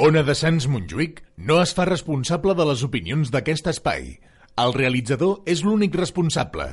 Ona de Sants Montjuïc no es fa responsable de les opinions d'aquest espai. El realitzador és l'únic responsable.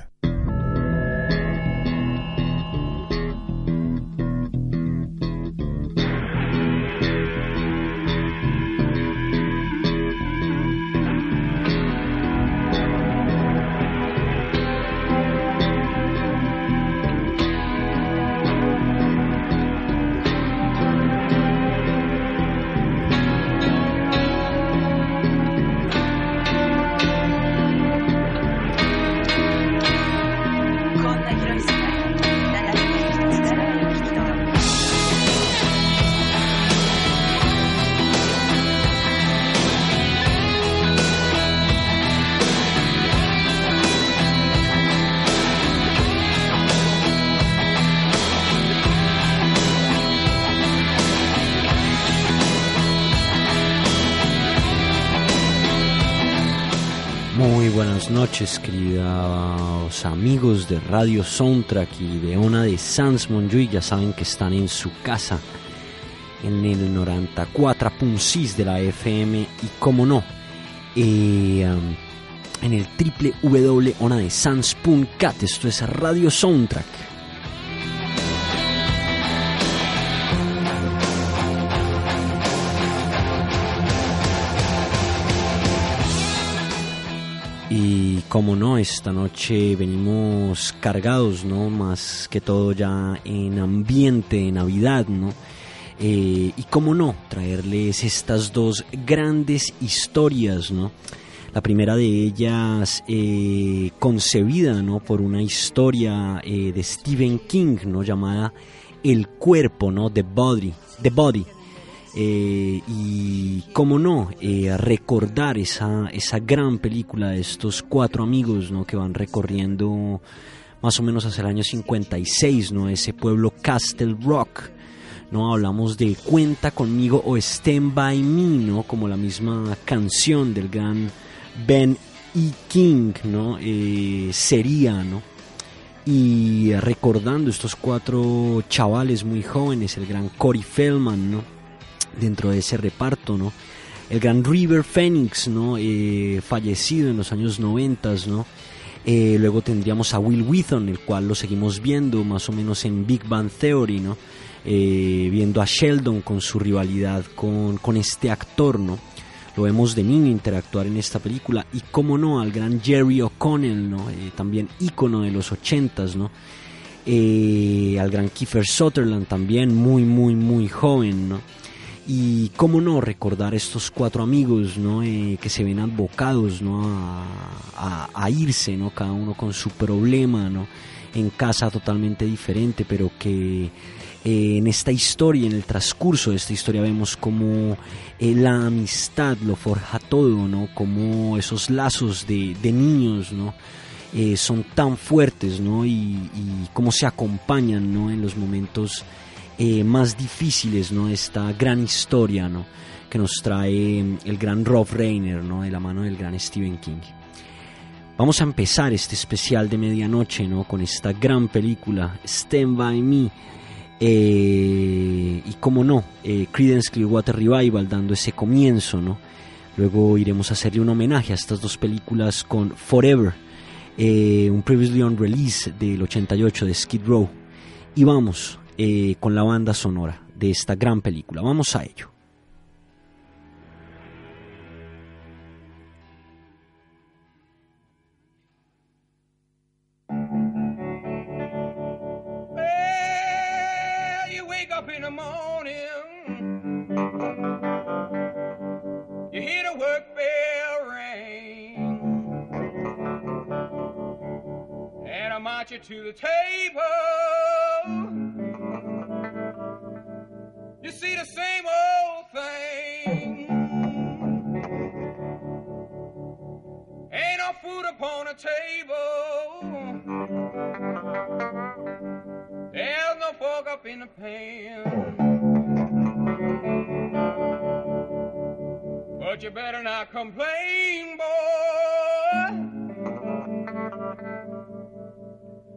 Amigos de Radio Soundtrack y de Ona de Sans Monjuy. Ya saben que están en su casa, en el 94.6 de la FM y, como no, eh, en el www.onadesans.cat. Esto es Radio Soundtrack. Como no, esta noche venimos cargados, ¿no? Más que todo ya en ambiente de Navidad, ¿no? Eh, y como no, traerles estas dos grandes historias, ¿no? La primera de ellas eh, concebida, ¿no? Por una historia eh, de Stephen King, ¿no? Llamada El cuerpo, ¿no? The Body, The Body. Eh, y cómo no, eh, recordar esa, esa gran película de estos cuatro amigos ¿no? que van recorriendo más o menos hacia el año 56, ¿no? ese pueblo Castle Rock. ¿no? Hablamos de Cuenta conmigo o Stand by Me, ¿no? como la misma canción del gran Ben E. King ¿no? Eh, sería, ¿no? y recordando estos cuatro chavales muy jóvenes, el gran Corey Feldman, ¿no? Dentro de ese reparto, ¿no? El gran River Phoenix, ¿no? Eh, fallecido en los años 90, ¿no? Eh, luego tendríamos a Will Wheaton, el cual lo seguimos viendo más o menos en Big Bang Theory, ¿no? Eh, viendo a Sheldon con su rivalidad con, con, este actor, ¿no? Lo vemos de niño interactuar en esta película y, como no, al gran Jerry O'Connell, ¿no? también ícono de los ochentas, ¿no? al gran Kiefer Sutherland también, muy, muy, muy joven, ¿no? Y cómo no recordar estos cuatro amigos ¿no? Eh, que se ven abocados ¿no? a, irse, ¿no? cada uno con su problema, ¿no? en casa totalmente diferente, pero que eh, en esta historia, en el transcurso de esta historia, vemos como eh, la amistad lo forja todo, ¿no? como esos lazos de, de niños ¿no? son tan fuertes ¿no? y, y cómo se acompañan ¿no? en los momentos eh, más difíciles, ¿no? Esta gran historia, ¿no? Que nos trae el gran Rob Reiner, ¿no? De la mano del gran Stephen King. Vamos a empezar este especial de medianoche, ¿no? Con esta gran película, Stand By Me. Eh, y como no, eh, Clearwater Revival dando ese comienzo, ¿no? Luego iremos a hacerle un homenaje a estas dos películas con Forever, un previously on release del 88 de Skid Row. Y vamos eh, con la banda sonora de esta gran película. Vamos a ello.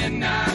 midnight.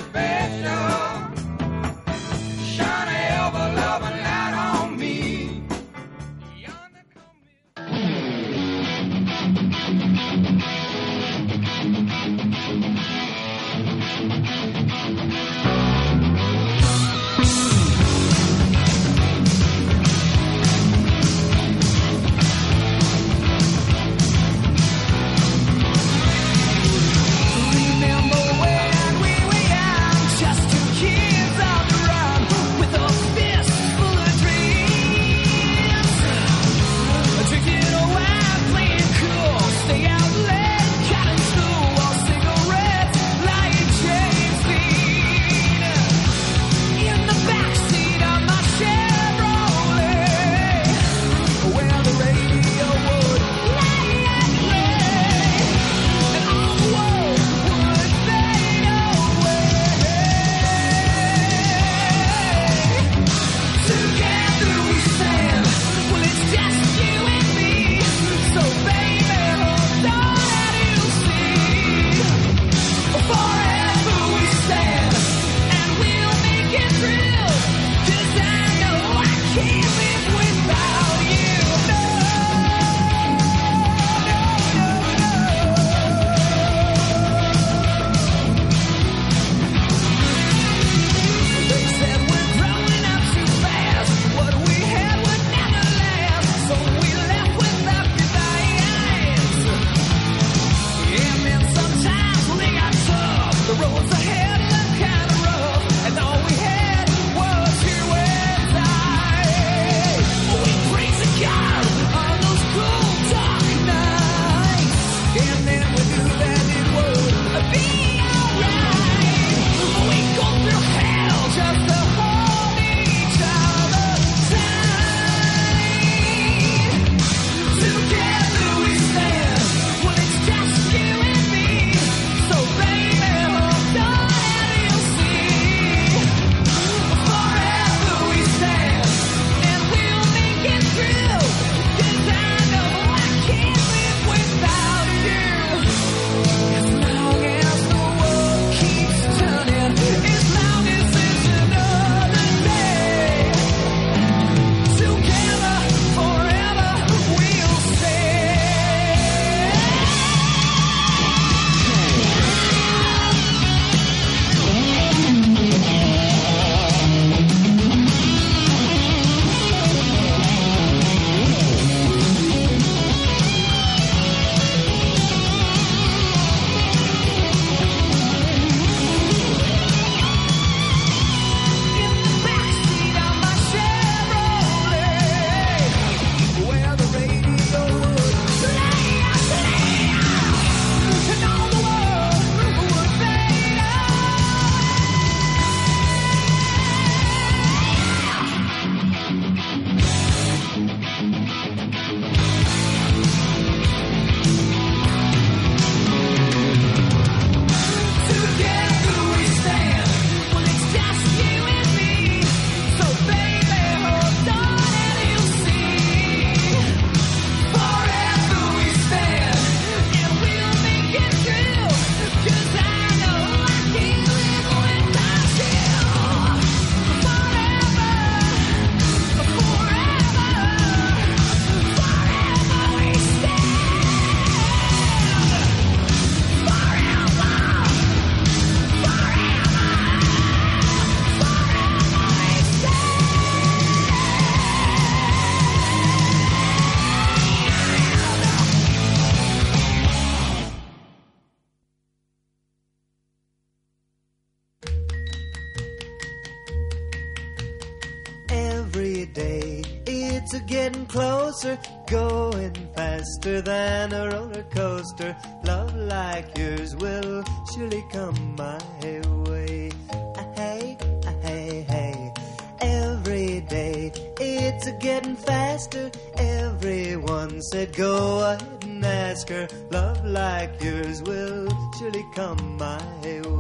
Said, Go ahead and ask her. Love like yours will surely come my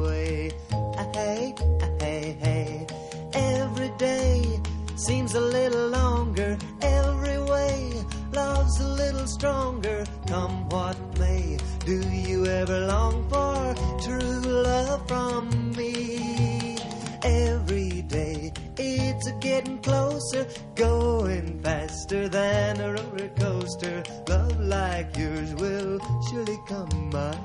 way. Ah, Hey, ah, hey, hey. Every day seems a little longer. Every way love's a little stronger. Come what may, do you ever long for true love from me? Every day it's a getting closer, going faster than a coaster. Love like yours will surely come my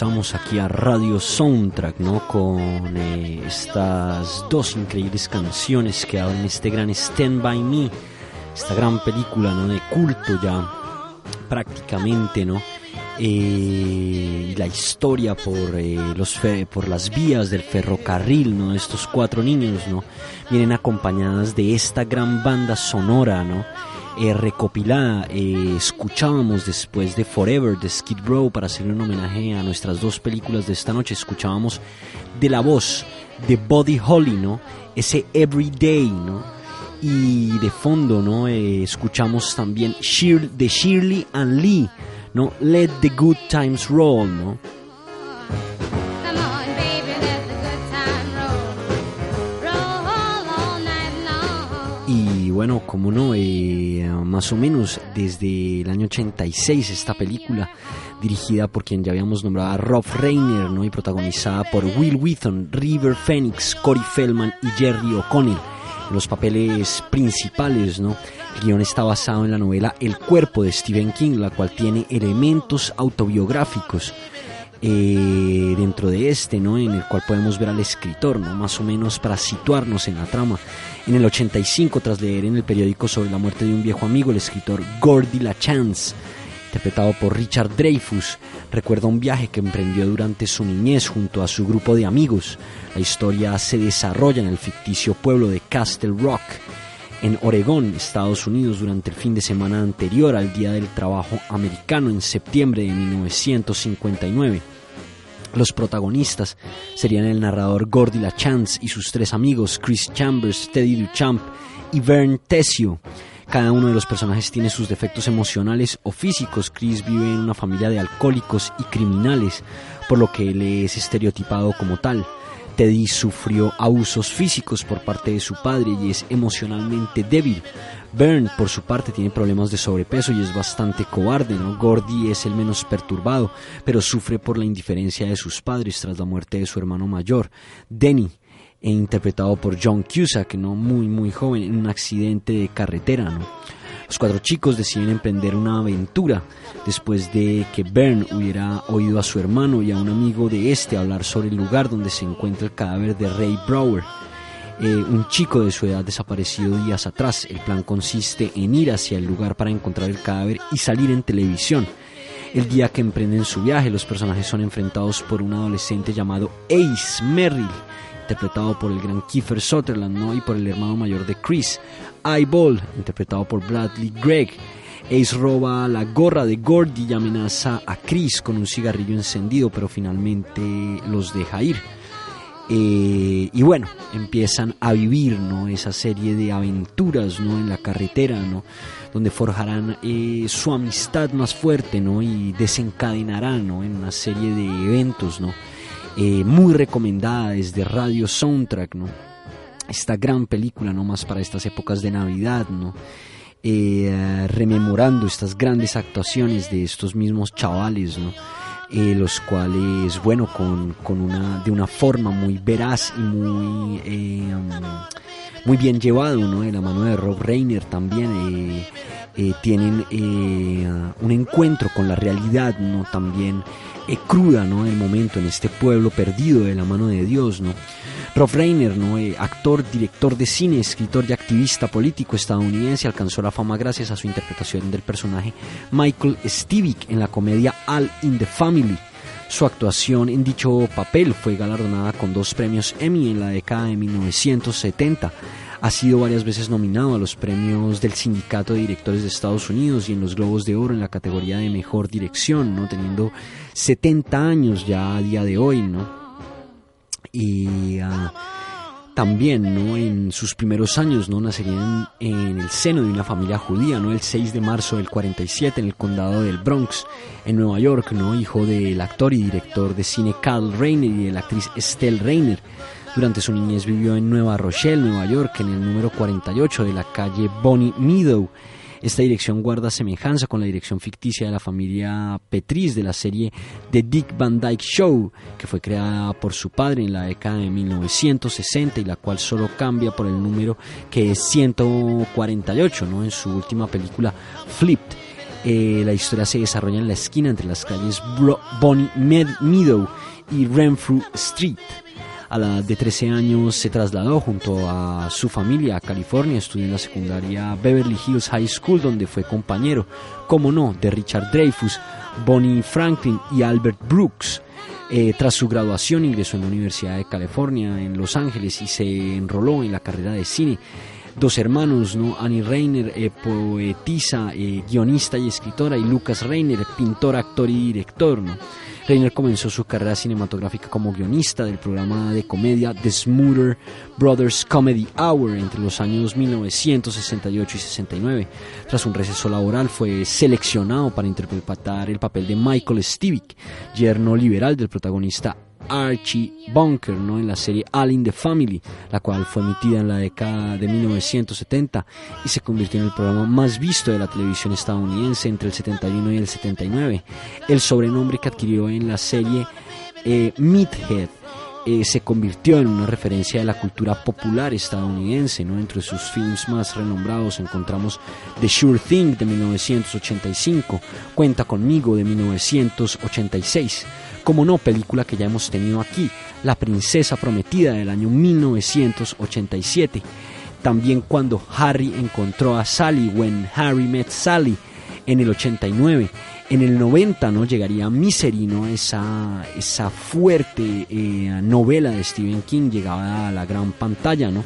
Regresamos aquí a Radio Soundtrack, ¿no? Con eh, estas dos increíbles canciones que hablan este gran Stand By Me, esta gran película, ¿no? De culto ya prácticamente, ¿no? Eh, la historia por, eh, los por las vías del ferrocarril, ¿no? Estos cuatro niños, ¿no? Vienen acompañadas de esta gran banda sonora, ¿no? Eh, recopilada. Eh, escuchábamos después de Forever de Skid Row para hacer un homenaje a nuestras dos películas de esta noche. Escuchábamos de la voz de Buddy Holly, ¿no? Ese Everyday, ¿no? Y de fondo, ¿no? Eh, escuchamos también de Shirley and Lee, ¿no? Let the Good Times Roll, ¿no? Bueno, como no, eh, más o menos desde el año 86 esta película, dirigida por quien ya habíamos nombrado a Rob Reiner, ¿no? y protagonizada por Will Wheaton, River Phoenix, Corey Feldman y Jerry O'Connell. Los papeles principales, ¿no? El guion está basado en la novela El cuerpo de Stephen King, la cual tiene elementos autobiográficos eh, dentro de este, ¿no? En el cual podemos ver al escritor, ¿no? Más o menos para situarnos en la trama. En el 85, tras leer en el periódico sobre la muerte de un viejo amigo, el escritor Gordy LaChance, interpretado por Richard Dreyfus, recuerda un viaje que emprendió durante su niñez junto a su grupo de amigos. La historia se desarrolla en el ficticio pueblo de Castle Rock, en Oregón, Estados Unidos, durante el fin de semana anterior al Día del Trabajo Americano en septiembre de 1959. Los protagonistas serían el narrador Gordy LaChance y sus tres amigos Chris Chambers, Teddy Duchamp y Vern Tessio. Cada uno de los personajes tiene sus defectos emocionales o físicos. Chris vive en una familia de alcohólicos y criminales, por lo que él es estereotipado como tal. Teddy sufrió abusos físicos por parte de su padre y es emocionalmente débil. Bern, por su parte, tiene problemas de sobrepeso y es bastante cobarde, ¿no? Gordy es el menos perturbado, pero sufre por la indiferencia de sus padres tras la muerte de su hermano mayor. Denny, e interpretado por John Cusack, ¿no? Muy, muy joven, en un accidente de carretera. Los cuatro chicos deciden emprender una aventura después de que Bern hubiera oído a su hermano y a un amigo de este hablar sobre el lugar donde se encuentra el cadáver de Ray Brower, eh, un chico de su edad desaparecido días atrás. El plan consiste en ir hacia el lugar para encontrar el cadáver y salir en televisión. El día que emprenden su viaje, los personajes son enfrentados por un adolescente llamado Ace Merrill, interpretado por el gran Kiefer Sutherland, ¿no? y por el hermano mayor de Chris, Eyeball, interpretado por Bradley Gregg. Ace roba la gorra de Gordy y amenaza a Chris con un cigarrillo encendido, pero finalmente los deja ir. Eh, y bueno, empiezan a vivir ¿no? esa serie de aventuras ¿no? en la carretera, ¿no? donde forjarán eh, su amistad más fuerte ¿no? y desencadenarán ¿no? en una serie de eventos ¿no? Eh, muy recomendada desde Radio Soundtrack. ¿no? Esta gran película, no más para estas épocas de Navidad, ¿no? Eh, rememorando estas grandes actuaciones de estos mismos chavales, ¿no? Los cuales, bueno, con, con una, de una forma muy veraz y muy, eh, um, muy bien llevado, ¿no? De la mano de Rob Reiner también, eh, eh, tienen eh, un encuentro con la realidad, ¿no? También eh, cruda, ¿no? El momento en este pueblo perdido de la mano de Dios, ¿no? Rob Reiner, ¿no? Eh, actor, director de cine, escritor y activista político estadounidense, alcanzó la fama gracias a su interpretación del personaje Michael Stivic en la comedia All in the Family. Su actuación en dicho papel fue galardonada con dos premios Emmy en la década de 1970. Ha sido varias veces nominado a los premios del Sindicato de Directores de Estados Unidos y en los Globos de Oro en la categoría de Mejor Dirección, ¿no? teniendo 70 años ya a día de hoy, ¿no? y ah, también ¿no? en sus primeros años no nacería en, en el seno de una familia judía no el 6 de marzo del 47 en el condado del Bronx en Nueva York no hijo del actor y director de cine Carl Reiner y de la actriz Estelle Reiner durante su niñez vivió en Nueva Rochelle, Nueva York, en el número 48 de la calle Bonnie Meadow. Esta dirección guarda semejanza con la dirección ficticia de la familia Petris de la serie The Dick Van Dyke Show, que fue creada por su padre en la década de 1960 y la cual solo cambia por el número que es 148 ¿no? en su última película Flipped. Eh, la historia se desarrolla en la esquina entre las calles Bro- Bonnie Meadow y Renfrew Street. A la edad de 13 años se trasladó junto a su familia a California, estudió en la secundaria Beverly Hills High School, donde fue compañero, como no, de Richard Dreyfus, Bonnie Franklin y Albert Brooks. Eh, tras su graduación ingresó en la Universidad de California en Los Ángeles y se enroló en la carrera de cine. Dos hermanos, ¿no? Annie Reiner, eh, poetisa, eh, guionista y escritora, y Lucas Reiner, pintor, actor y director, ¿no? Reiner comenzó su carrera cinematográfica como guionista del programa de comedia The Smoother Brothers Comedy Hour entre los años 1968 y 69. Tras un receso laboral fue seleccionado para interpretar el papel de Michael Stivic, yerno liberal del protagonista Archie Bunker, ¿no? en la serie All in the Family, la cual fue emitida en la década de 1970 y se convirtió en el programa más visto de la televisión estadounidense entre el 71 y el 79. El sobrenombre que adquirió en la serie eh, Meathead eh, se convirtió en una referencia de la cultura popular estadounidense. ¿no? Entre sus films más renombrados encontramos The Sure Thing de 1985, Cuenta conmigo de 1986. Como no, película que ya hemos tenido aquí, La Princesa Prometida del año 1987. También cuando Harry encontró a Sally, When Harry Met Sally, en el 89. En el 90 no llegaría Misery, ¿no? esa, esa fuerte eh, novela de Stephen King llegaba a la gran pantalla, ¿no?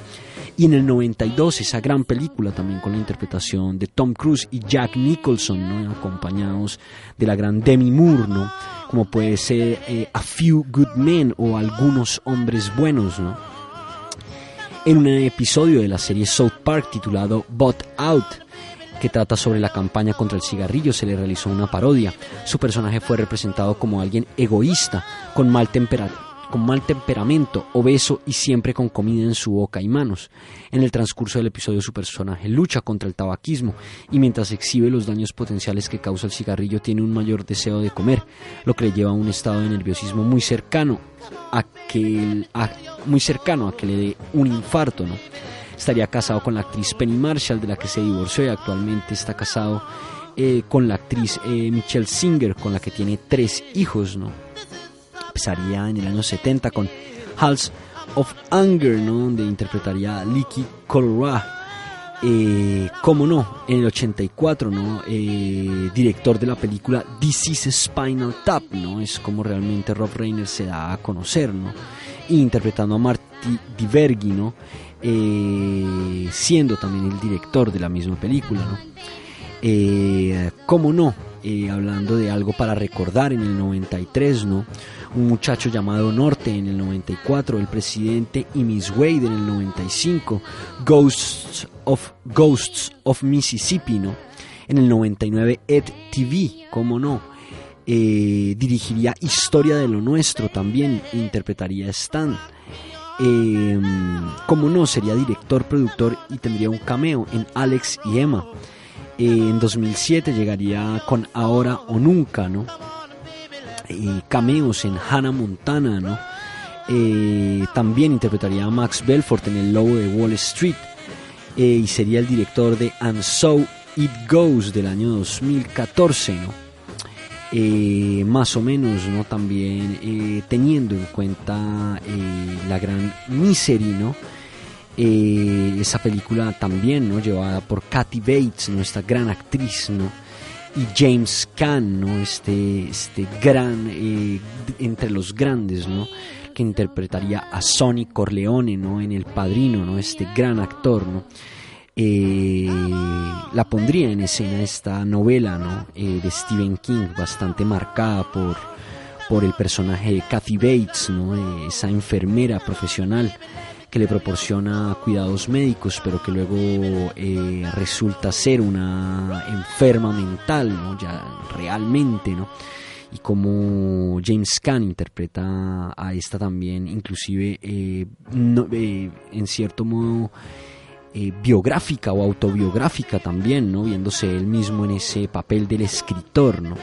Y en el 92 esa gran película también con la interpretación de Tom Cruise y Jack Nicholson, ¿no? acompañados de la gran Demi Moore, ¿no? Como puede ser eh, A Few Good Men o Algunos Hombres Buenos. ¿no? En un episodio de la serie South Park titulado Bot Out, que trata sobre la campaña contra el cigarrillo, se le realizó una parodia. Su personaje fue representado como alguien egoísta, con mal, tempera- con mal temperamento, obeso y siempre con comida en su boca y manos. En el transcurso del episodio su personaje lucha contra el tabaquismo y mientras exhibe los daños potenciales que causa el cigarrillo tiene un mayor deseo de comer, lo que le lleva a un estado de nerviosismo muy cercano a que, muy cercano a que le dé un infarto, ¿no? Estaría casado con la actriz Penny Marshall, de la que se divorció y actualmente está casado eh, con la actriz eh, Michelle Singer, con la que tiene tres hijos, ¿no? Empezaría en el año 70 con Halls of Anger, ¿no? Donde interpretaría a Licky Colorado. Eh, cómo no, en el 84, ¿no? Eh, director de la película This is Spinal Tap, ¿no? Es como realmente Rob Reiner se da a conocer, ¿no? Interpretando a Marty Divergi, ¿no? Eh, siendo también el director de la misma película, ¿no? Eh, cómo no, hablando de algo para recordar en el 93, ¿no? Un muchacho llamado Norte en el 94, el presidente y Miss Wade en el 95, Ghosts of, Ghosts of Mississippi, ¿no? En el 99, Ed TV, cómo no. Eh, dirigiría Historia de lo Nuestro también, interpretaría Stan. Eh, como no, sería director, productor y tendría un cameo en Alex y Emma. Eh, en 2007 llegaría con Ahora o Nunca, ¿no? Cameos en Hannah Montana, ¿no? Eh, también interpretaría a Max Belfort en El Lobo de Wall Street eh, y sería el director de And So It Goes del año 2014, ¿no? Eh, más o menos, ¿no? También teniendo en cuenta la gran Misery, ¿no? Esa película también, ¿no? Llevada por Kathy Bates, ¿no? Esta gran actriz, ¿no? Y James Caan, ¿no? Este, este gran, eh, entre los grandes, ¿no? Que interpretaría a Sonny Corleone, ¿no? En El Padrino, ¿no? Este gran actor, ¿no? Eh, la pondría en escena esta novela, ¿no? Eh, de Stephen King, bastante marcada por, por el personaje de Kathy Bates, ¿no? Eh, esa enfermera profesional que le proporciona cuidados médicos, pero que luego eh, resulta ser una enferma mental, ¿no? Ya realmente, ¿no? Y como James Caan interpreta a esta también, inclusive eh, eh, en cierto modo biográfica o autobiográfica también, ¿no? Viéndose él mismo en ese papel del escritor, ¿no?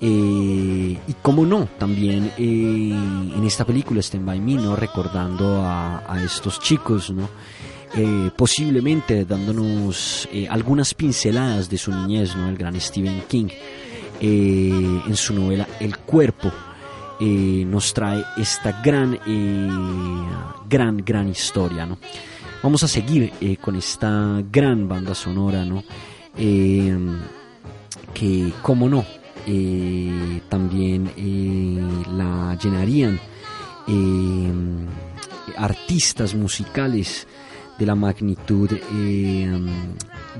Eh, y como no, también eh, en esta película Stand By Me, ¿no? Recordando a, estos chicos, ¿no? Eh, posiblemente dándonos eh, algunas pinceladas de su niñez, ¿no? El gran Stephen King, en su novela El Cuerpo, nos trae esta gran, gran, gran historia, ¿no? Vamos a seguir con esta gran banda sonora, ¿no? Que, como no, eh, también eh, la llenarían eh, artistas musicales de la magnitud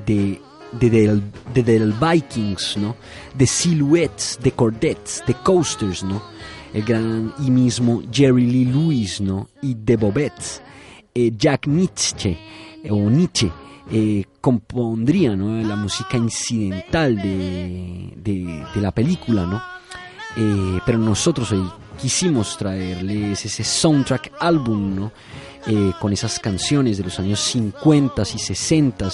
de de Del, de Del Vikings, ¿no? De Silhouettes, de Cordettes, de Coasters, ¿no? El gran y mismo Jerry Lee Lewis, ¿no? Y de Bobette, eh, Jack Nietzsche, o Nietzsche, eh, compondría, ¿no? La música incidental de, de, de la película, ¿no? Eh, pero nosotros hoy quisimos traerles ese soundtrack álbum, ¿no? Eh, con esas canciones de los años 50 y 60,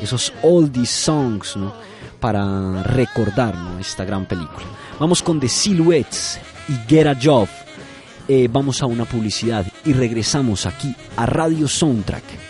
esos oldies songs, ¿no? Para recordar ¿no? esta gran película. Vamos con The Silhouettes y Get a Job. Eh, vamos a una publicidad y regresamos aquí a Radio Soundtrack.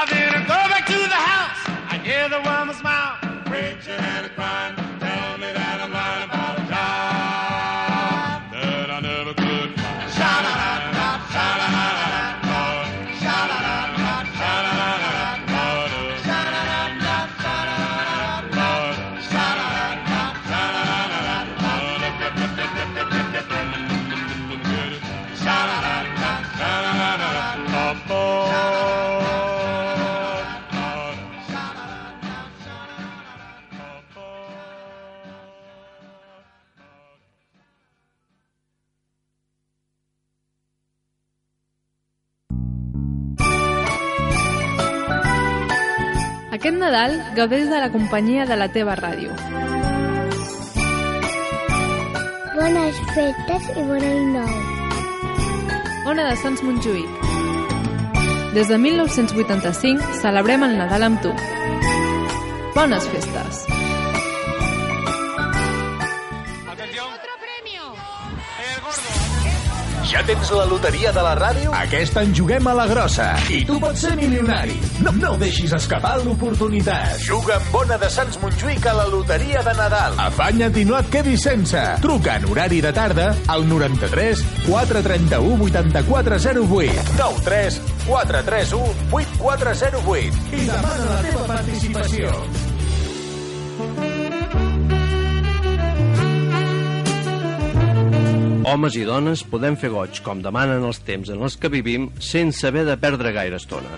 I then I go back to the house, I hear the woman's mouth, preaching and crying, tell gaudeix de la companyia de la teva ràdio. Bones festes i bon any nou. Ona de Sants Montjuïc. Des de 1985 celebrem el Nadal amb tu. Bones festes! Tens la loteria de la ràdio? Aquest any juguem a la grossa. I tu pots ser milionari. No, no deixis escapar l'oportunitat. Juga amb Bona de Sants Montjuïc a la loteria de Nadal. Afanya't i no et quedis sense. Truca en horari de tarda al 93 431 8408 93 431 8408 i demana la teva participació. Homes i dones podem fer goig com demanen els temps en els que vivim sense haver de perdre gaire estona.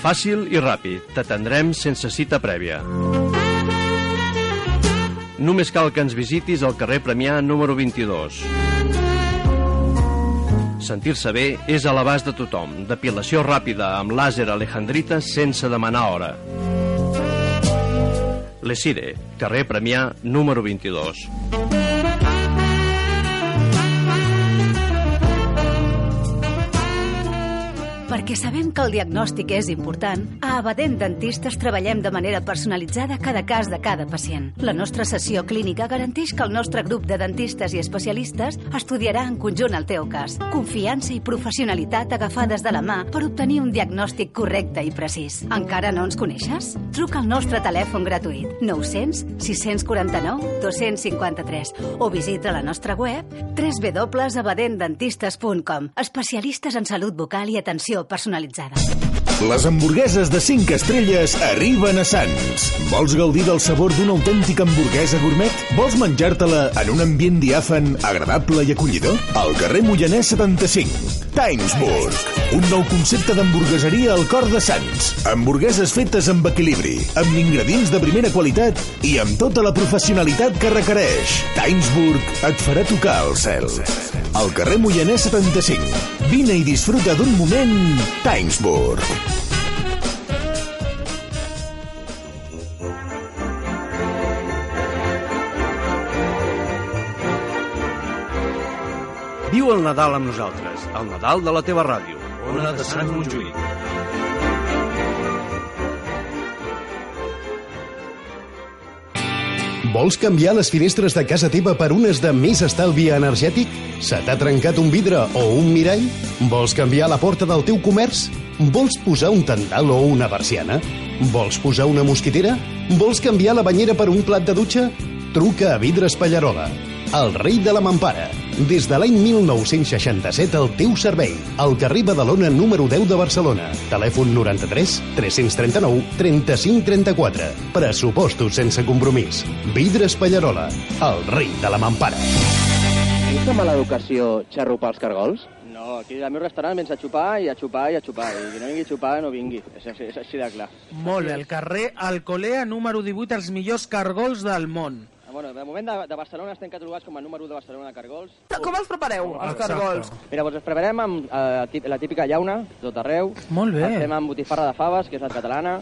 Fàcil i ràpid, t'atendrem sense cita prèvia. Només cal que ens visitis al carrer Premià número 22. Sentir-se bé és a l'abast de tothom. Depilació ràpida amb làser alejandrita sense demanar hora. Lesire, carrer Premià número 22. Perquè sabem que el diagnòstic és important, a Abadent Dentistes treballem de manera personalitzada cada cas de cada pacient. La nostra sessió clínica garanteix que el nostre grup de dentistes i especialistes estudiarà en conjunt el teu cas. Confiança i professionalitat agafades de la mà per obtenir un diagnòstic correcte i precís. Encara no ens coneixes? Truca al nostre telèfon gratuït 900 649 253 o visita la nostra web www.abadentdentistes.com Especialistes en salut bucal i atenció personalitzada. Les hamburgueses de 5 estrelles arriben a Sants. Vols gaudir del sabor d'una autèntica hamburguesa gourmet? Vols menjar-te-la en un ambient diàfan, agradable i acollidor? Al carrer Moianès 75. Timesburg. Un nou concepte d'hamburgueseria al cor de Sants. Hamburgueses fetes amb equilibri, amb ingredients de primera qualitat i amb tota la professionalitat que requereix. Timesburg et farà tocar el cel. Al carrer Moianès 75. Vine i disfruta d'un moment Timesburg. Viu el Nadal amb nosaltres, el Nadal de la teva ràdio. Ona de Sant Montjuïc. Vols canviar les finestres de casa teva per unes de més estalvi energètic? Se t'ha trencat un vidre o un mirall? Vols canviar la porta del teu comerç? Vols posar un tendal o una persiana? Vols posar una mosquitera? Vols canviar la banyera per un plat de dutxa? Truca a Vidres Pallarola, el rei de la mampara. Des de l'any 1967 al teu servei. Al carrer Badalona número 10 de Barcelona. Telèfon 93 339 35 34. Pressupostos sense compromís. Vidres Pallarola, el rei de la mampara. És de mala educació xarrupar els cargols? No, aquí al meu restaurant vens a xupar i a xupar i a xupar. I qui no vingui a xupar no vingui. És, així- és així de clar. Molt bé, al carrer Alcolea número 18, els millors cargols del món. Ah, Bueno, de moment de, de Barcelona estem catalogats com a número 1 de Barcelona de cargols. Com els prepareu, els Exacte. cargols? Mira, doncs els preparem amb eh, la típica llauna, tot arreu. Molt bé. Els fem amb botifarra de faves, que és la catalana.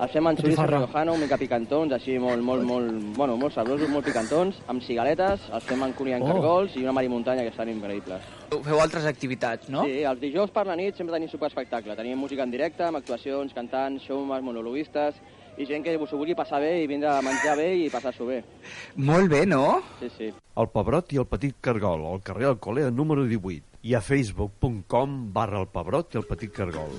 Els fem amb riojano, una mica picantons, així molt, molt, molt, bueno, molt sabrosos, molt picantons, amb cigaletes, els fem amb cunyant Oh. cargols i una marimuntanya que estan increïbles. Feu altres activitats, no? Sí, els dijous per la nit sempre tenim superespectacle. Tenim música en directe, amb actuacions, cantants, showmans, monologuistes, i gent que s'ho vulgui passar bé i vindre a menjar bé i passar-s'ho bé. Molt bé, no? Sí, sí. El Pebrot i el Petit Cargol, al carrer Alcolea número 18 i a facebook.com barra el Pebrot i el Petit Cargol.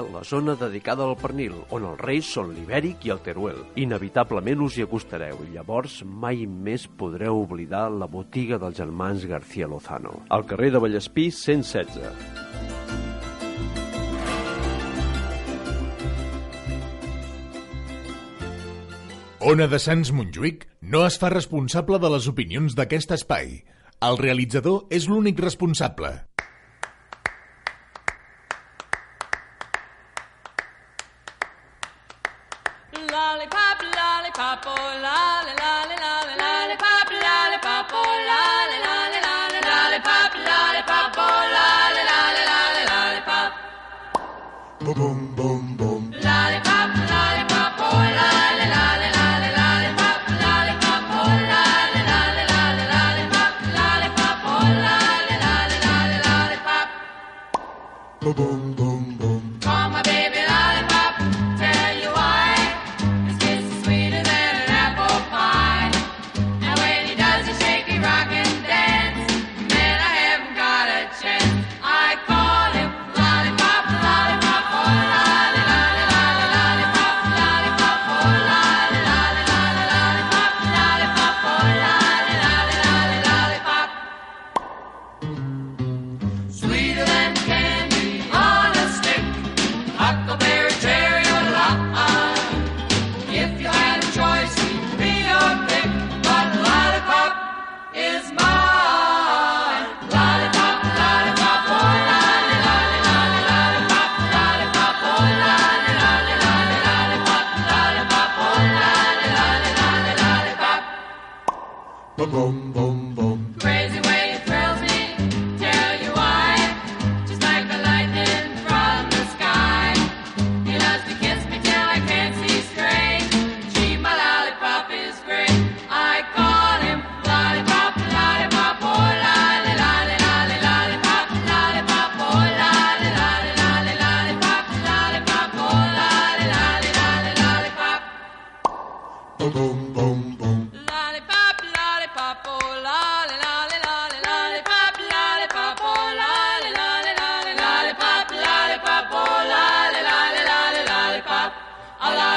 la zona dedicada al pernil, on els reis són l'ibèric i el teruel. Inevitablement us hi acostareu i llavors mai més podreu oblidar la botiga dels germans García Lozano. Al carrer de Vallespí 116. Ona de Sants Montjuïc no es fa responsable de les opinions d'aquest espai. El realitzador és l'únic responsable. chapo la la la.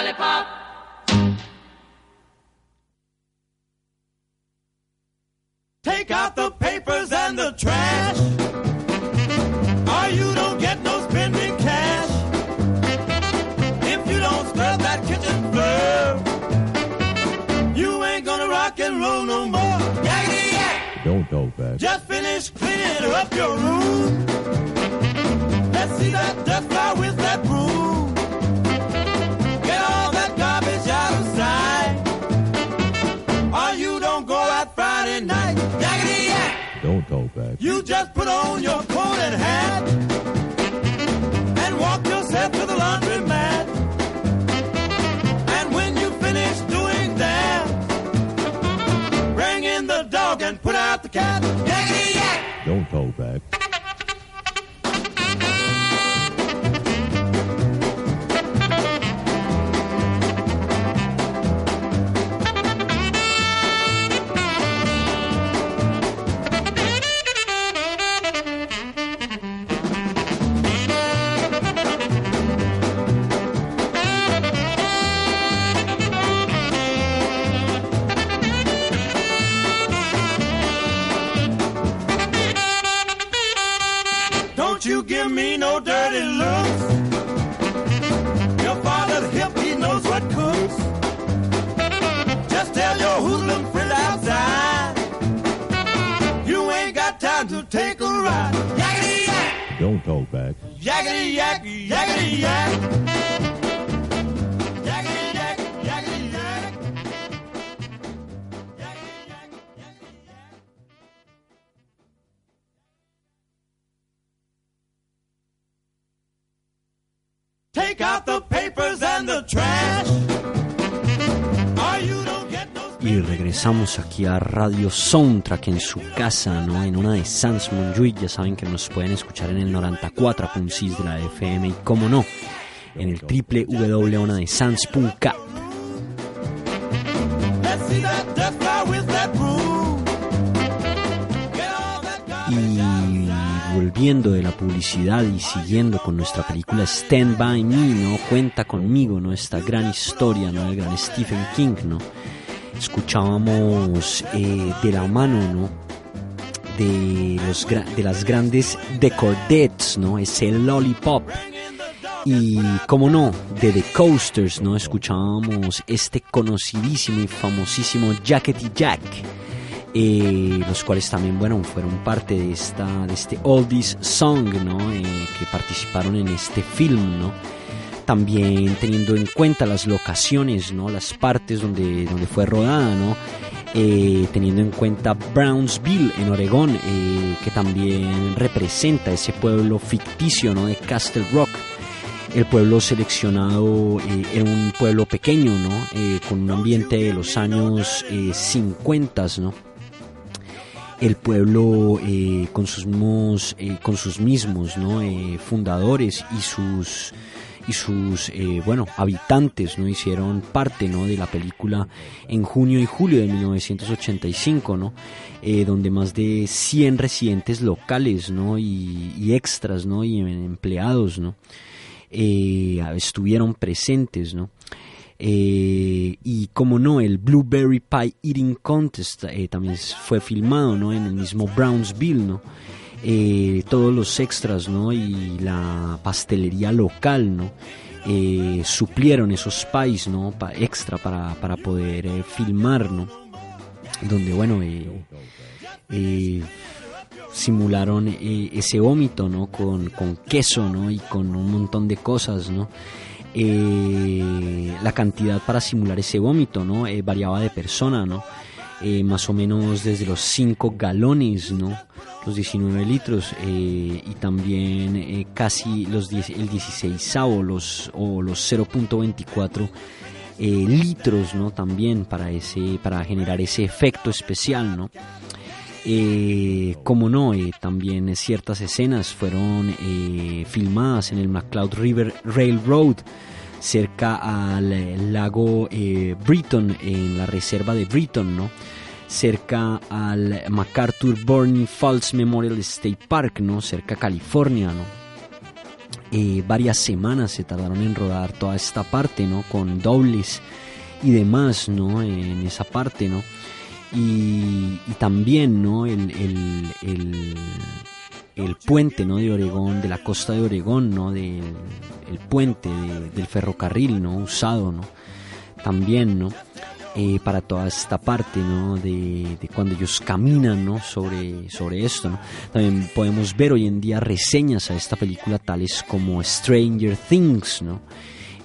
Lollipop, Back. Just finish cleaning up your room. Let's see that dust fly with that broom. Get all that garbage out of sight. Or you don't go out Friday night. Yakety yak! Don't go back. You just put on your coat and hat and put out the cat. Yakety yak! Yak, yakety yak. Take out the papers and the trash. Y regresamos aquí a Radio Soundtrack en su casa, ¿no? En una de Sans Montjuic. Ya saben que nos pueden escuchar en el 94.6 de la FM y, como no, en el dust fly with that broom. Y volviendo de la publicidad y siguiendo con nuestra película Stand By Me, ¿no? Cuenta conmigo, ¿no? Esta gran historia, ¿no? Del gran Stephen King, ¿no? Escuchábamos eh, de la mano, ¿no? De, los, de las grandes The Cordettes, ¿no? Ese Lollipop. Y, como no, de The Coasters, ¿no? Escuchábamos este conocidísimo y famosísimo Jackety Jack eh, los cuales también bueno fueron parte de esta de este oldies song no Eh, que participaron en este film no también teniendo en cuenta las locaciones no las partes donde donde fue rodada no Eh, teniendo en cuenta Brownsville en Oregón eh, que también representa ese pueblo ficticio no de Castle Rock el pueblo seleccionado eh, un pueblo pequeño, ¿no? Eh, con un ambiente de los años eh, 50, ¿no? El pueblo con sus mismos, con sus mismos, ¿no? Fundadores y sus y sus eh, bueno habitantes no hicieron parte no de la película en junio y julio de 1985 no Eh, donde más de 100 residentes locales no y, extras no y empleados no eh, estuvieron presentes, ¿no? Eh, y como no, el Blueberry Pie Eating Contest eh, también fue filmado, ¿no? En el mismo Brownsville, ¿no? Eh, todos los extras, ¿no? Y la pastelería local, ¿no? Eh, suplieron esos pies, ¿no? Pa- extra para, para poder eh, filmar, ¿no? Donde, bueno, eh, eh, simularon ese vómito, ¿no? Con, con queso, ¿no? Y con un montón de cosas, ¿no? La cantidad para simular ese vómito, ¿no? Variaba de persona, ¿no? Eh, más o menos desde los 5 galones, ¿no? Los 19 litros eh, y también eh, casi los 10 el 16 los, o los 0.24 eh, litros, ¿no? También para, ese, para generar ese efecto especial, ¿no? Como no, también ciertas escenas fueron filmadas en el McCloud River Railroad cerca al lago Britton, en la reserva de Britton, ¿no? Cerca al MacArthur Burning Falls Memorial State Park, ¿no? cerca a California, ¿no? Eh, varias semanas se tardaron en rodar toda esta parte, ¿no? Con dobles y demás, ¿no? En esa parte, ¿no? Y, también, ¿no? El, el, el, puente, ¿no? De Oregón, de la costa de Oregón, ¿no? Del el puente de- del ferrocarril, ¿no? Usado, ¿no? También, ¿no? Eh, para toda esta parte, ¿no? De, de cuando ellos caminan, ¿no? Sobre, sobre esto, ¿no? También podemos ver hoy en día reseñas a esta película tales como Stranger Things, ¿no?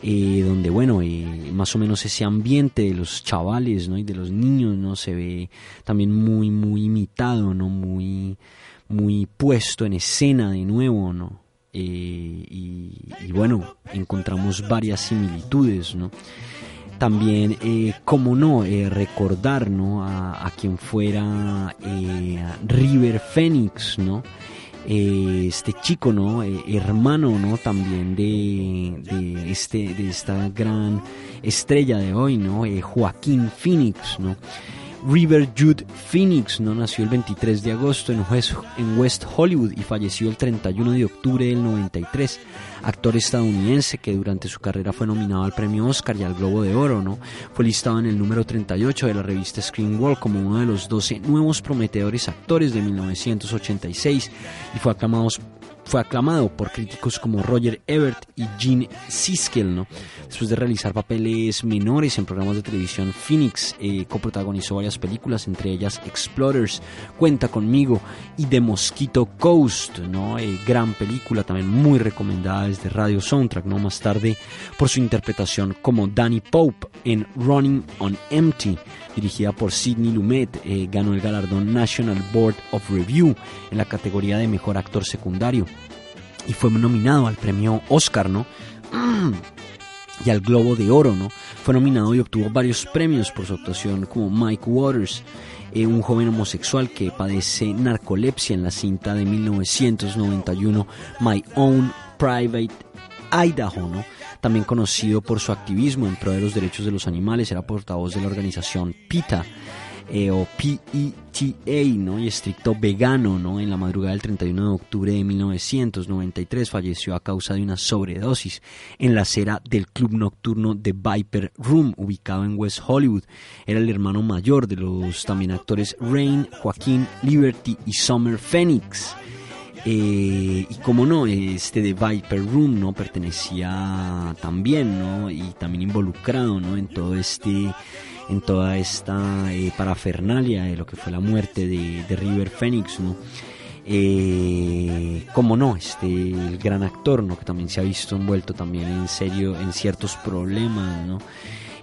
Eh, donde, bueno, eh, más o menos ese ambiente de los chavales, ¿no? Y de los niños, ¿no? Se ve también muy, muy imitado, ¿no? Muy, muy puesto en escena de nuevo, ¿no? Y, y bueno, encontramos varias similitudes, ¿no? También, eh, como no, eh, recordar a, quien fuera eh, River Phoenix, ¿no? Eh, este chico, ¿no? Hermano, ¿no? También de, de, este, de esta gran estrella de hoy, ¿no? Joaquín Phoenix, ¿no? River Jude Phoenix no nació el 23 de agosto en West, Hollywood y falleció el 31 de octubre del 93. Actor estadounidense que durante su carrera fue nominado al premio Oscar y al Globo de Oro, ¿no? Fue listado en el número 38 de la revista Screen World como uno de los 12 nuevos prometedores actores de 1986 y fue aclamado fue aclamado por críticos como Roger Ebert y Gene Siskel, ¿no? Después de realizar papeles menores en programas de televisión, Phoenix eh, coprotagonizó varias películas, entre ellas Explorers, Cuenta conmigo y The Mosquito Coast, ¿no? Eh, gran película, también muy recomendada desde Radio Soundtrack, ¿no? Más tarde por su interpretación como Danny Pope en Running on Empty, dirigida por Sidney Lumet, eh, ganó el galardón National Board of Review en la categoría de Mejor Actor Secundario y fue nominado al premio Oscar, ¿no? y al Globo de Oro, ¿no? Fue nominado y obtuvo varios premios por su actuación como Mike Waters, eh, un joven homosexual que padece narcolepsia en la cinta de 1991 My Own Private Idaho, ¿no? También conocido por su activismo en pro de los derechos de los animales, era portavoz de la organización PETA eh, o PETA, ¿no? Y estricto vegano, ¿no? En la madrugada del 31 de octubre de 1993 falleció a causa de una sobredosis en la acera del club nocturno de Viper Room, ubicado en West Hollywood. Era el hermano mayor de los también actores Rain, Joaquín, Liberty y Summer Phoenix. Eh, y como no, este de Viper Room no pertenecía también, ¿no? Y también involucrado, ¿no? En todo este, en toda esta eh, parafernalia de lo que fue la muerte de, de River Phoenix, ¿no? Eh, como no, este el gran actor, ¿no? Que también se ha visto envuelto también en serio en ciertos problemas, ¿no?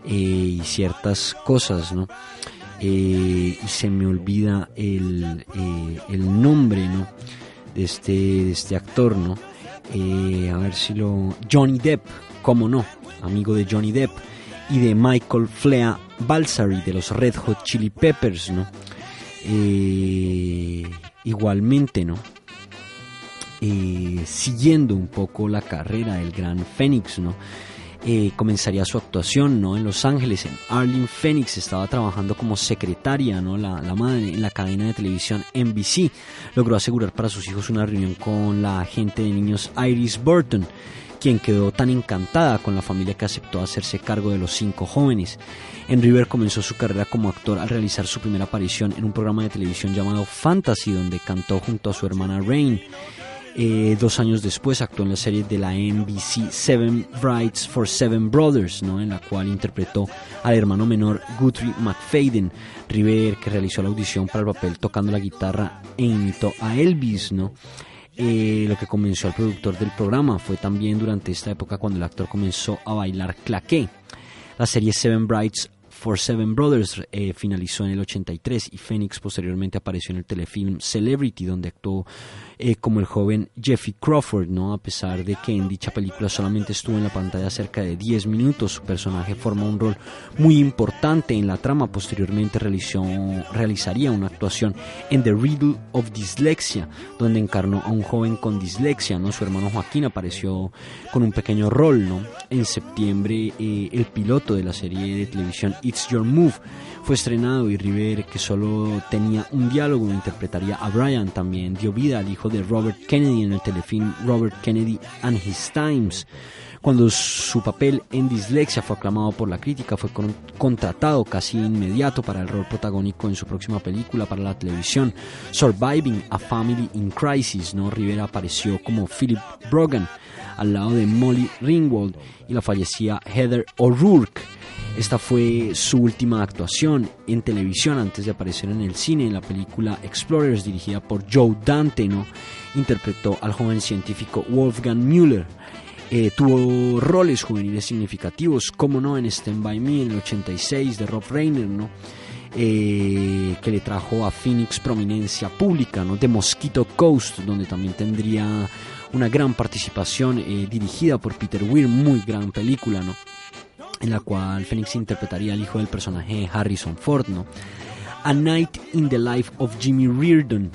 Y ciertas cosas, ¿no? Y se me olvida el, el nombre, ¿no? De este, este actor, ¿no? Eh, a ver si lo... Johnny Depp, cómo no, amigo de Johnny Depp, y de Michael Flea Balsari de los Red Hot Chili Peppers, ¿no? Eh, igualmente, ¿no? Eh, siguiendo un poco la carrera del gran Fénix, ¿no? Eh, comenzaría su actuación ¿no? en Los Ángeles. En Arlene Phoenix estaba trabajando como secretaria, ¿no? la, la madre en la cadena de televisión NBC. Logró asegurar para sus hijos una reunión con la agente de niños Iris Burton, quien quedó tan encantada con la familia que aceptó hacerse cargo de los cinco jóvenes. En River comenzó su carrera como actor al realizar su primera aparición en un programa de televisión llamado Fantasy, donde cantó junto a su hermana Rain. Eh, dos años después actuó en la serie de la NBC Seven Brides for Seven Brothers, ¿no? en la cual interpretó al hermano menor Guthrie McFadden. River, que realizó la audición para el papel tocando la guitarra e imitó a Elvis, ¿no? Eh, lo que convenció al productor del programa fue también durante esta época cuando el actor comenzó a bailar claqué. La serie Seven Brides for Seven Brothers eh, finalizó en el 83 y Phoenix posteriormente apareció en el telefilm Celebrity, donde actuó eh, como el joven Jeffrey Crawford, ¿no? A pesar de que en dicha película solamente estuvo en la pantalla cerca de 10 minutos, su personaje forma un rol muy importante en la trama. Posteriormente realizó, realizaría una actuación en The Riddle of Dyslexia, donde encarnó a un joven con dislexia, ¿no? Su hermano Joaquín apareció con un pequeño rol, ¿no? En septiembre, eh, el piloto de la serie de televisión It's Your Move fue estrenado y River, que solo tenía un diálogo, interpretaría a Brian, también dio vida al hijo de Robert Kennedy en el telefilm Robert Kennedy and His Times. Cuando su papel en Dislexia fue aclamado por la crítica, fue con- contratado casi inmediato para el rol protagónico en su próxima película para la televisión, Surviving a Family in Crisis. ¿no? Rivera apareció como Philip Brogan al lado de Molly Ringwald y la fallecía Heather O'Rourke. Esta fue su última actuación en televisión antes de aparecer en el cine en la película Explorers dirigida por Joe Dante, ¿no? Interpretó al joven científico Wolfgang Müller. Eh, tuvo roles juveniles significativos, como no, en Stand By Me en el 86 de Rob Reiner, ¿no? Eh, que le trajo a Phoenix prominencia pública, ¿no? De Mosquito Coast, donde también tendría una gran participación eh, dirigida por Peter Weir, muy gran película, ¿no? En la cual Phoenix interpretaría al hijo del personaje Harrison Ford, ¿no? A Night in the Life of Jimmy Reardon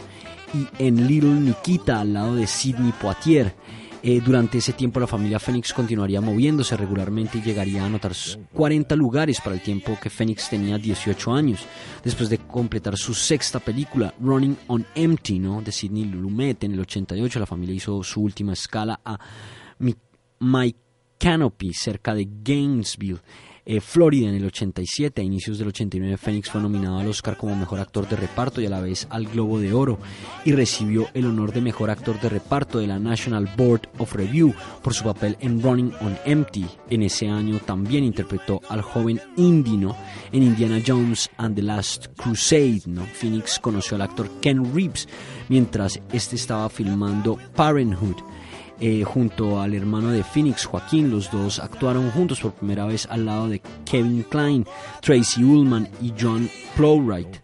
y en Little Nikita al lado de Sidney Poitier. Eh, durante ese tiempo la familia Phoenix continuaría moviéndose regularmente y llegaría a anotar 40 lugares para el tiempo que Phoenix tenía 18 años. Después de completar su sexta película, Running on Empty, ¿no? de Sidney Lumet en el 88, la familia hizo su última escala a Mi- My Canopy, cerca de Gainesville, eh, Florida, en el 87. A inicios del 89, Phoenix fue nominado al Oscar como mejor actor de reparto y a la vez al Globo de Oro, y recibió el honor de mejor actor de reparto de la National Board of Review por su papel en Running on Empty. En ese año también interpretó al joven Indy, ¿no? en Indiana Jones and the Last Crusade. Phoenix conoció al actor Ken Reeves mientras este estaba filmando Parenthood. Eh, junto al hermano de Phoenix, Joaquín, los dos actuaron juntos por primera vez al lado de Kevin Klein, Tracy Ullman y John Plowright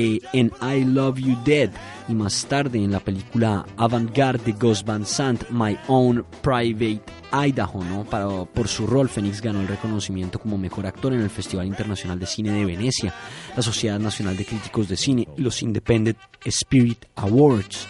eh, en I Love You Dead y más tarde en la película Avant-Garde de Gus Van Sant, My Own Private Idaho, ¿no? Para, por su rol, Phoenix ganó el reconocimiento como mejor actor en el Festival Internacional de Cine de Venecia, la Sociedad Nacional de Críticos de Cine y los Independent Spirit Awards.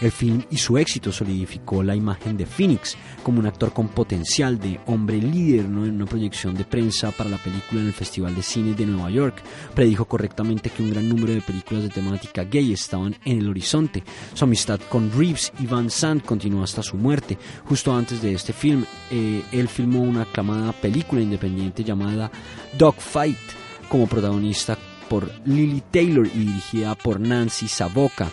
El film y su éxito solidificó la imagen de Phoenix como un actor con potencial de hombre líder ¿no? en una proyección de prensa para la película en el Festival de Cine de Nueva York. Predijo correctamente que un gran número de películas de temática gay estaban en el horizonte. Su amistad con Reeves y Van Sant continuó hasta su muerte. Justo antes de este film, eh, él filmó una aclamada película independiente llamada Dogfight como protagonista por Lily Taylor y dirigida por Nancy Savoca,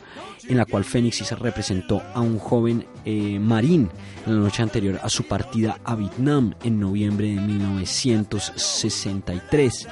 en la cual se representó a un joven eh, marín en la noche anterior a su partida a Vietnam en noviembre de 1963.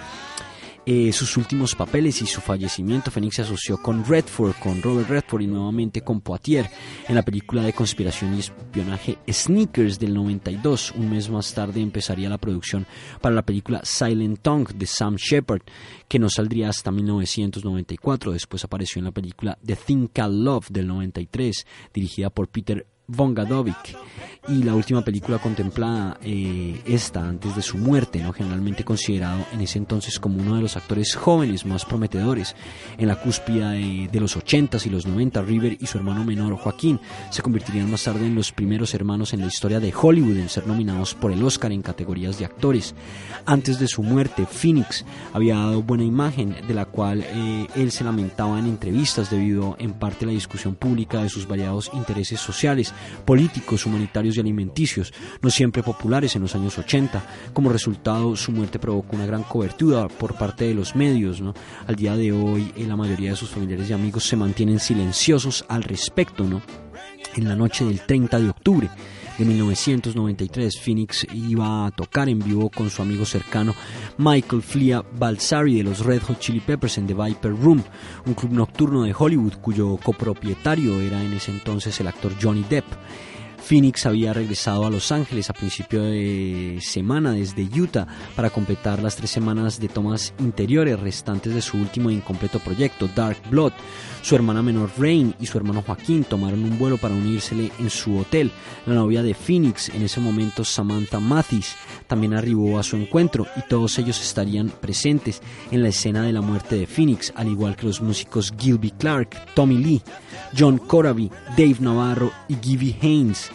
Eh, sus últimos papeles y su fallecimiento, Phoenix se asoció con Redford, con Robert Redford y nuevamente con Poitier en la película de conspiración y espionaje Sneakers del 92. Un mes más tarde empezaría la producción para la película Silent Tongue de Sam Shepard, que no saldría hasta 1994. Después apareció en la película The Thing Called Love del 93, dirigida por Peter Vongadovic. Y la última película contemplada eh, esta antes de su muerte, ¿no? generalmente considerado en ese entonces como uno de los actores jóvenes más prometedores en la cúspide de, los 80s y los 90 River y su hermano menor Joaquín. Se convertirían más tarde en los primeros hermanos en la historia de Hollywood en ser nominados por el Oscar en categorías de actores. Antes de su muerte Phoenix había dado buena imagen de la cual eh, él se lamentaba en entrevistas debido en parte a la discusión pública de sus variados intereses sociales políticos, humanitarios y alimenticios, no siempre populares en los años 80. Como resultado, su muerte provocó una gran cobertura por parte de los medios. ¿no? Al día de hoy, eh, la mayoría de sus familiares y amigos se mantienen silenciosos al respecto. ¿no? En la noche del 30 de octubre de 1993, Phoenix iba a tocar en vivo con su amigo cercano Michael Flia Balsari de los Red Hot Chili Peppers en The Viper Room, un club nocturno de Hollywood cuyo copropietario era en ese entonces el actor Johnny Depp. Phoenix había regresado a Los Ángeles a principio de semana desde Utah para completar las tres semanas de tomas interiores restantes de su último e incompleto proyecto, Dark Blood. Su hermana menor Rain y su hermano Joaquín tomaron un vuelo para unírsele en su hotel. La novia de Phoenix, en ese momento Samantha Mathis, también arribó a su encuentro y todos ellos estarían presentes en la escena de la muerte de Phoenix, al igual que los músicos Gilby Clark, Tommy Lee, John Coraby, Dave Navarro y Gibby Haynes.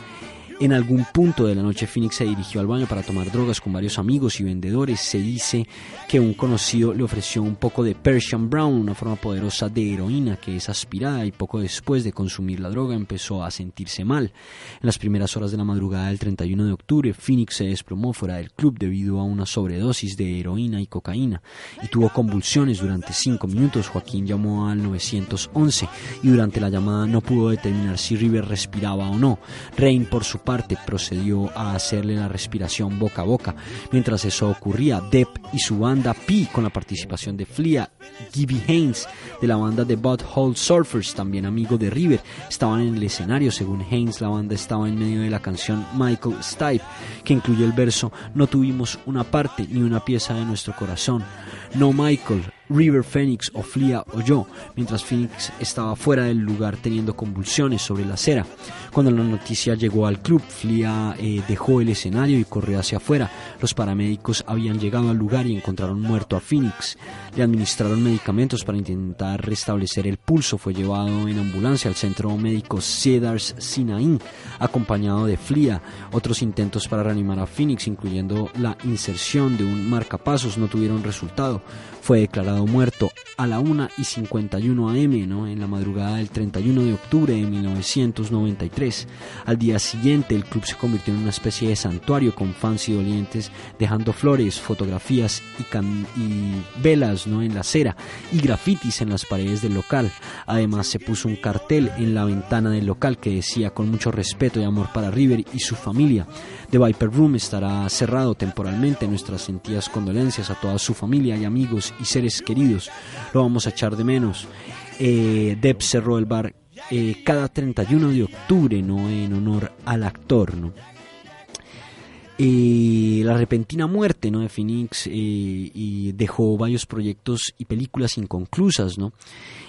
En algún punto de la noche Phoenix se dirigió al baño para tomar drogas con varios amigos y vendedores. Se dice que un conocido le ofreció un poco de Persian Brown, una forma poderosa de heroína que es aspirada y poco después de consumir la droga empezó a sentirse mal. En las primeras horas de la madrugada del 31 de octubre, Phoenix se desplomó fuera del club debido a una sobredosis de heroína y cocaína y tuvo convulsiones durante cinco minutos. Joaquín llamó al 911 y durante la llamada no pudo determinar si River respiraba o no. Rain, por su parte procedió a hacerle la respiración boca a boca. Mientras eso ocurría, Depp y su banda P, con la participación de Flea, Gibby Haynes, de la banda de Butthole Surfers, también amigo de River, estaban en el escenario. Según Haynes, la banda estaba en medio de la canción Michael Stipe, que incluye el verso No tuvimos una parte ni una pieza de nuestro corazón. No Michael, River Phoenix o Flea o yo, mientras Phoenix estaba fuera del lugar teniendo convulsiones sobre la acera. Cuando la noticia llegó al club, Flea eh, dejó el escenario y corrió hacia afuera. Los paramédicos habían llegado al lugar y encontraron muerto a Phoenix. Le administraron medicamentos para intentar restablecer el pulso. Fue llevado en ambulancia al centro médico Cedars Sinai, acompañado de Flea. Otros intentos para reanimar a Phoenix, incluyendo la inserción de un marcapasos, no tuvieron resultado. Fue declarado muerto a la 1 y 51 am, ¿no? en la madrugada del 31 de octubre de 1993. Al día siguiente, el club se convirtió en una especie de santuario con fans y dolientes, dejando flores, fotografías y, can- y velas ¿no? en la acera y grafitis en las paredes del local. Además, se puso un cartel en la ventana del local que decía con mucho respeto y amor para River y su familia. The Viper Room estará cerrado temporalmente. Nuestras sentidas condolencias a toda su familia y amigos y seres queridos. Lo vamos a echar de menos. Eh, Depp cerró el bar eh, cada 31 de octubre, ¿no? En honor al actor, ¿no? Eh, la repentina muerte ¿no? de Phoenix eh, y dejó varios proyectos y películas inconclusas, ¿no?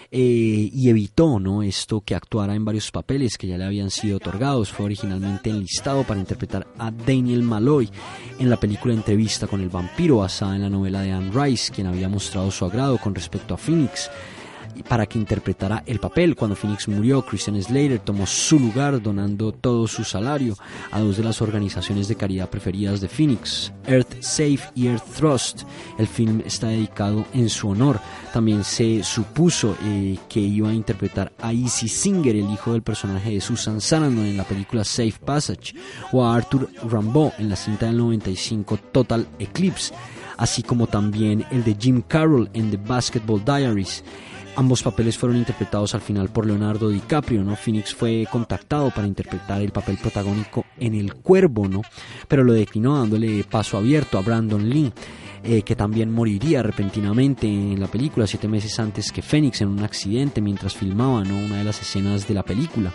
Eh, y evitó ¿no? esto que actuara en varios papeles que ya le habían sido otorgados. Fue originalmente enlistado para interpretar a Daniel Malloy en la película Entrevista con el vampiro, basada en la novela de Anne Rice, quien había mostrado su agrado con respecto a Phoenix para que interpretara el papel. Cuando Phoenix murió, Christian Slater tomó su lugar donando todo su salario a dos de las organizaciones de caridad preferidas de Phoenix, Earth Safe y Earth Trust. El film está dedicado en su honor. También se supuso eh, que iba a interpretar a Easy Singer, el hijo del personaje de Susan Sarandon en la película Safe Passage, o a Arthur Rimbaud en la cinta del 95 Total Eclipse, así como también el de Jim Carroll en The Basketball Diaries. Ambos papeles fueron interpretados al final por Leonardo DiCaprio, ¿no? Phoenix fue contactado para interpretar el papel protagónico en El Cuervo, ¿no? Pero lo declinó dándole paso abierto a Brandon Lee. eh, que también moriría repentinamente en la película siete meses antes que Phoenix en un accidente mientras filmaba ¿no? una de las escenas de la película.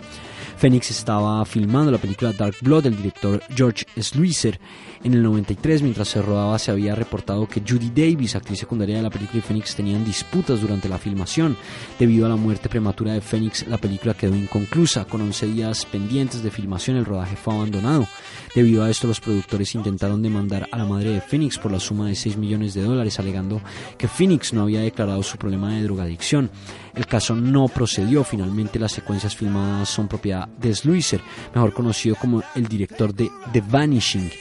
Phoenix estaba filmando la película Dark Blood del director George Sluicer. En el 93, mientras se rodaba, se había reportado que Judy Davis, actriz secundaria de la película y Phoenix, tenían disputas durante la filmación. Debido a la muerte prematura de Phoenix, la película quedó inconclusa. Con 11 días pendientes de filmación, el rodaje fue abandonado. Debido a esto, los productores intentaron demandar a la madre de Phoenix por la suma de 6 millones de dólares, alegando que Phoenix no había declarado su problema de drogadicción. El caso no procedió. Finalmente, las secuencias filmadas son propiedad de Sluicer, mejor conocido como el director de The Vanishing.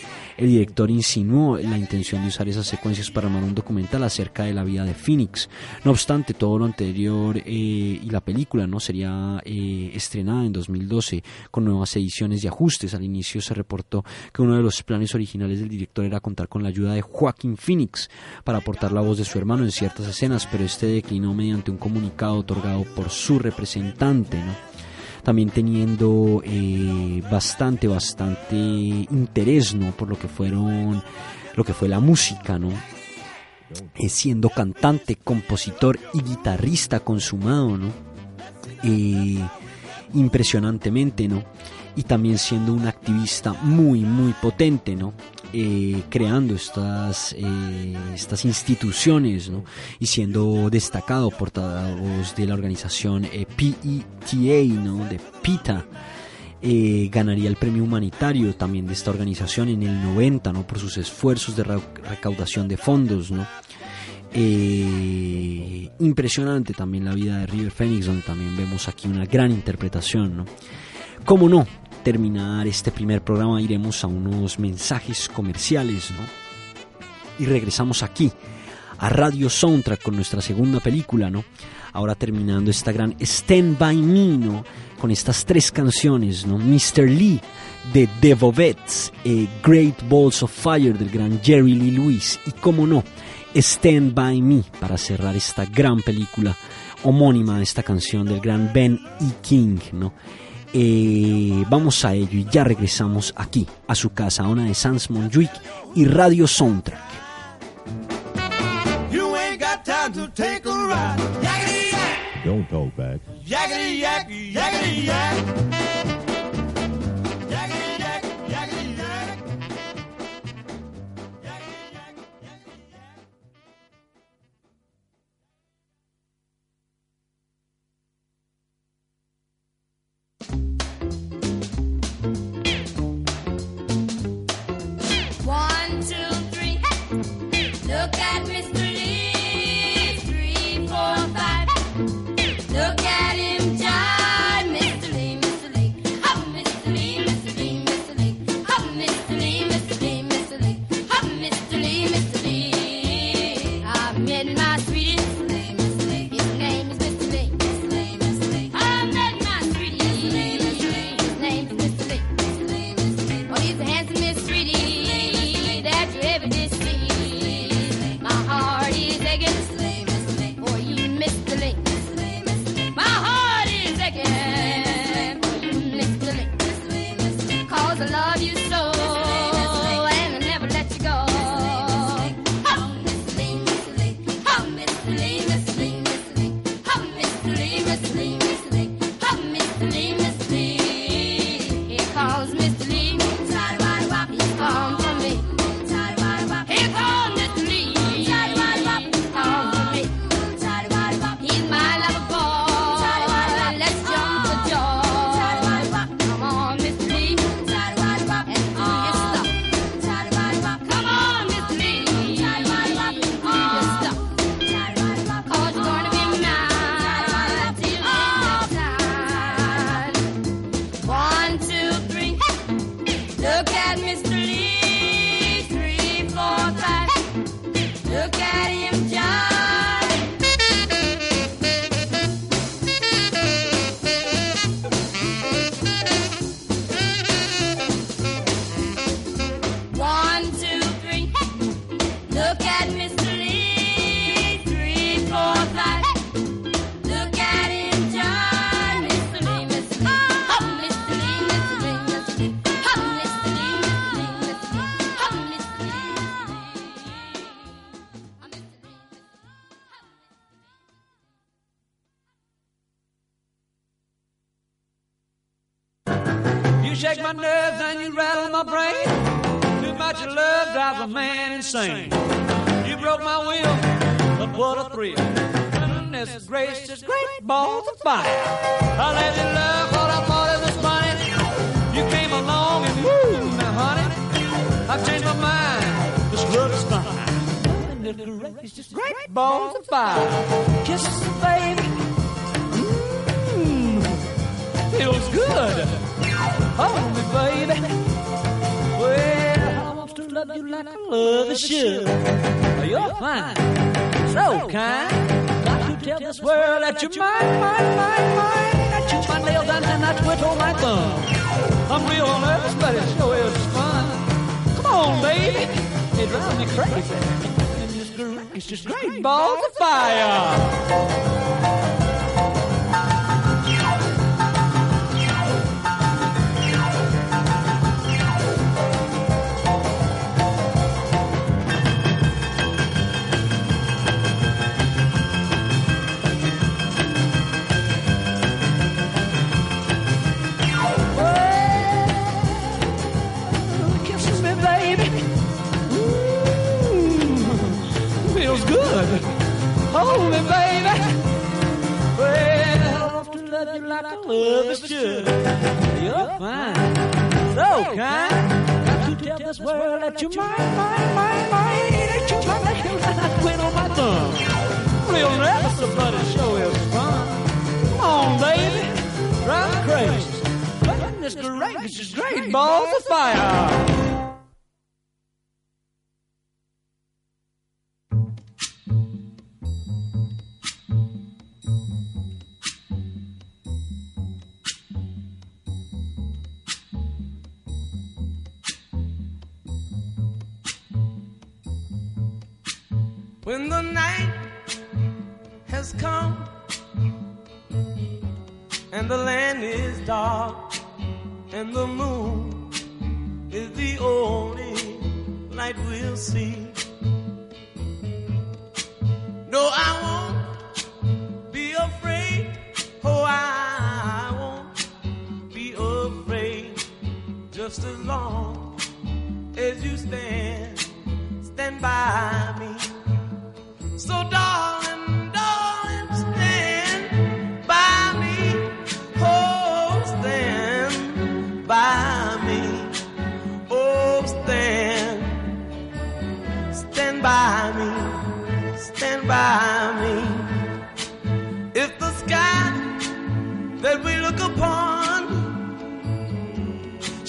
El director insinuó la intención de usar esas secuencias para armar un documental acerca de la vida de Phoenix. No obstante, todo lo anterior eh, y la película no sería eh, estrenada en 2012 con nuevas ediciones y ajustes. Al inicio se reportó que uno de los planes originales del director era contar con la ayuda de Joaquín Phoenix para aportar la voz de su hermano en ciertas escenas, pero este declinó mediante un comunicado otorgado por su representante. ¿no? también teniendo eh, bastante, bastante interés, ¿no? Por lo que fueron, lo que fue la música, ¿no? Eh, siendo cantante, compositor y guitarrista consumado, ¿no? Eh, impresionantemente, ¿no? Y también siendo un activista muy, muy potente, ¿no? Eh, creando estas, eh, estas instituciones ¿no? y siendo destacado portavoz de la organización eh, PETA, ¿no? de PITA. Eh, ganaría el premio humanitario también de esta organización en el 90, ¿no? Por sus esfuerzos de recaudación de fondos, ¿no? Eh, impresionante también la vida de River Phoenix, donde también vemos aquí una gran interpretación, ¿no? ¿Cómo no? terminar este primer programa iremos a unos mensajes comerciales, ¿no? Y regresamos aquí a Radio Soundtrack con nuestra segunda película, ¿no? Ahora terminando esta gran Stand By Me, ¿no? Con estas tres canciones, ¿no? Mr. Lee de The eh, Great Balls of Fire del gran Jerry Lee Lewis y, como no, Stand By Me para cerrar esta gran película homónima, esta canción del gran Ben E. King, ¿no? Eh, vamos a ello y ya regresamos aquí, a su casa, a una de Sans Monjuic y Radio Soundtrack. Don't back. It's just great balls of fire. Hold me, baby. Well, I to love you like I love is should. You're fine, so kind. Got to tell this world that you're mine, mine, mine, mine. Ain't you trying to kill that queen on my thumb? Real never somebody show is fun. Come on, baby, drive crazy. Goodness gracious, is great balls of fire.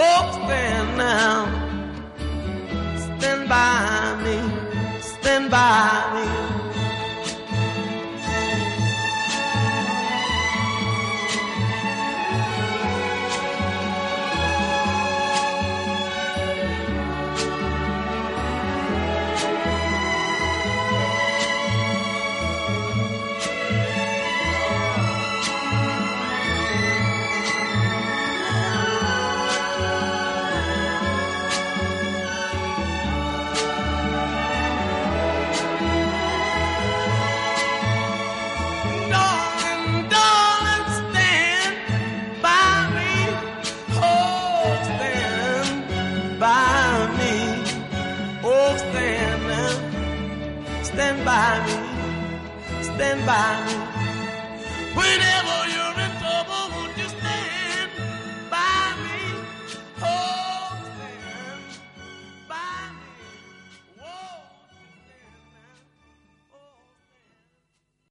Oh, stand now. Stand by me. Stand by me. By me.